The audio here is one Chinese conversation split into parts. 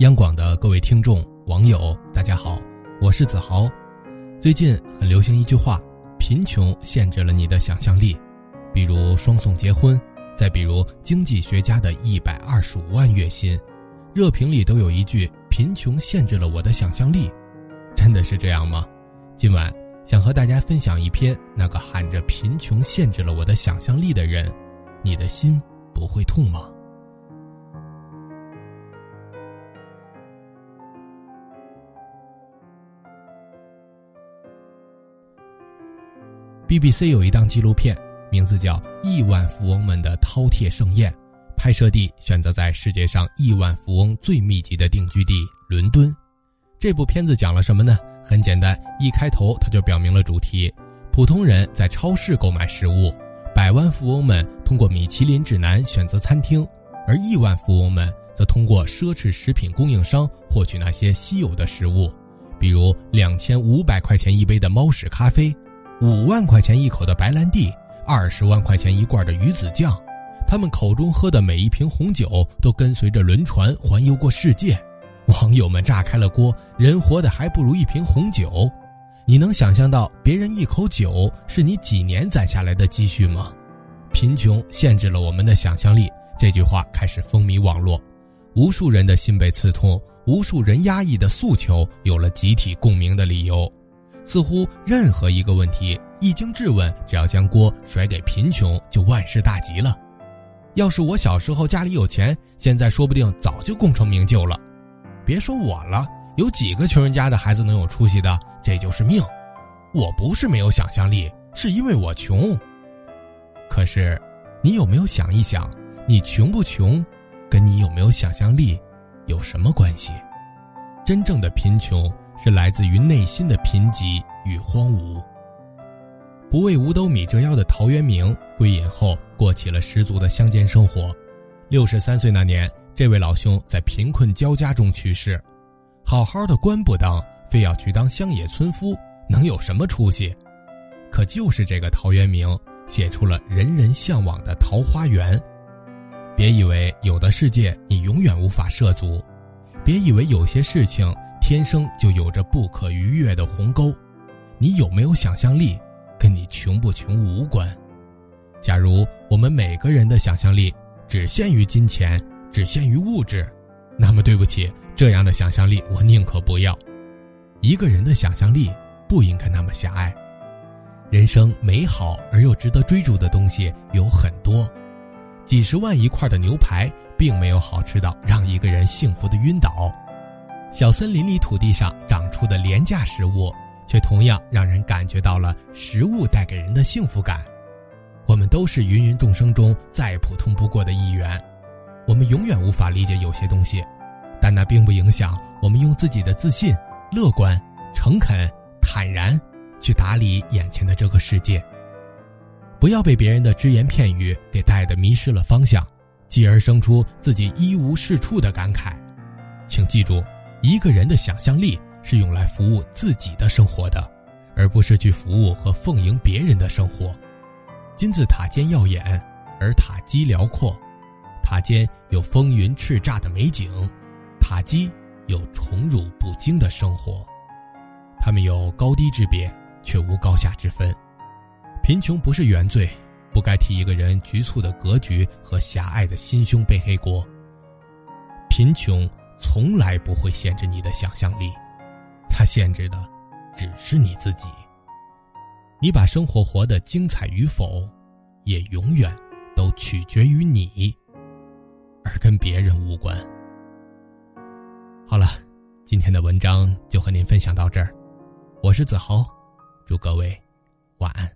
央广的各位听众、网友，大家好，我是子豪。最近很流行一句话：“贫穷限制了你的想象力。”比如双宋结婚，再比如经济学家的一百二十五万月薪，热评里都有一句：“贫穷限制了我的想象力。”真的是这样吗？今晚想和大家分享一篇那个喊着“贫穷限制了我的想象力”的人，你的心不会痛吗？BBC 有一档纪录片，名字叫《亿万富翁们的饕餮盛宴》，拍摄地选择在世界上亿万富翁最密集的定居地伦敦。这部片子讲了什么呢？很简单，一开头他就表明了主题：普通人在超市购买食物，百万富翁们通过米其林指南选择餐厅，而亿万富翁们则通过奢侈食品供应商获取那些稀有的食物，比如两千五百块钱一杯的猫屎咖啡。五万块钱一口的白兰地，二十万块钱一罐的鱼子酱，他们口中喝的每一瓶红酒都跟随着轮船环游过世界。网友们炸开了锅，人活的还不如一瓶红酒。你能想象到别人一口酒是你几年攒下来的积蓄吗？贫穷限制了我们的想象力。这句话开始风靡网络，无数人的心被刺痛，无数人压抑的诉求有了集体共鸣的理由。似乎任何一个问题一经质问，只要将锅甩给贫穷，就万事大吉了。要是我小时候家里有钱，现在说不定早就功成名就了。别说我了，有几个穷人家的孩子能有出息的？这就是命。我不是没有想象力，是因为我穷。可是，你有没有想一想，你穷不穷，跟你有没有想象力有什么关系？真正的贫穷。是来自于内心的贫瘠与荒芜。不为五斗米折腰的陶渊明归隐后，过起了十足的乡间生活。六十三岁那年，这位老兄在贫困交加中去世。好好的官不当，非要去当乡野村夫，能有什么出息？可就是这个陶渊明，写出了人人向往的桃花源。别以为有的世界你永远无法涉足，别以为有些事情。天生就有着不可逾越的鸿沟，你有没有想象力，跟你穷不穷无关。假如我们每个人的想象力只限于金钱，只限于物质，那么对不起，这样的想象力我宁可不要。一个人的想象力不应该那么狭隘。人生美好而又值得追逐的东西有很多，几十万一块的牛排并没有好吃到让一个人幸福的晕倒。小森林里土地上长出的廉价食物，却同样让人感觉到了食物带给人的幸福感。我们都是芸芸众生中再普通不过的一员，我们永远无法理解有些东西，但那并不影响我们用自己的自信、乐观、诚恳、坦然去打理眼前的这个世界。不要被别人的只言片语给带的迷失了方向，继而生出自己一无是处的感慨。请记住。一个人的想象力是用来服务自己的生活的，而不是去服务和奉迎别人的生活。金字塔尖耀眼，而塔基辽阔。塔尖有风云叱咤的美景，塔基有宠辱不惊的生活。他们有高低之别，却无高下之分。贫穷不是原罪，不该替一个人局促的格局和狭隘的心胸背黑锅。贫穷。从来不会限制你的想象力，它限制的只是你自己。你把生活活得精彩与否，也永远都取决于你，而跟别人无关。好了，今天的文章就和您分享到这儿，我是子豪，祝各位晚安。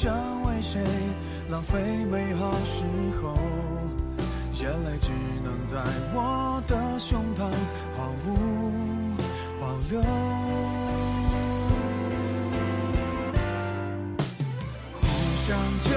想为谁浪费美好时候，眼泪只能在我的胸膛毫无保留。互相。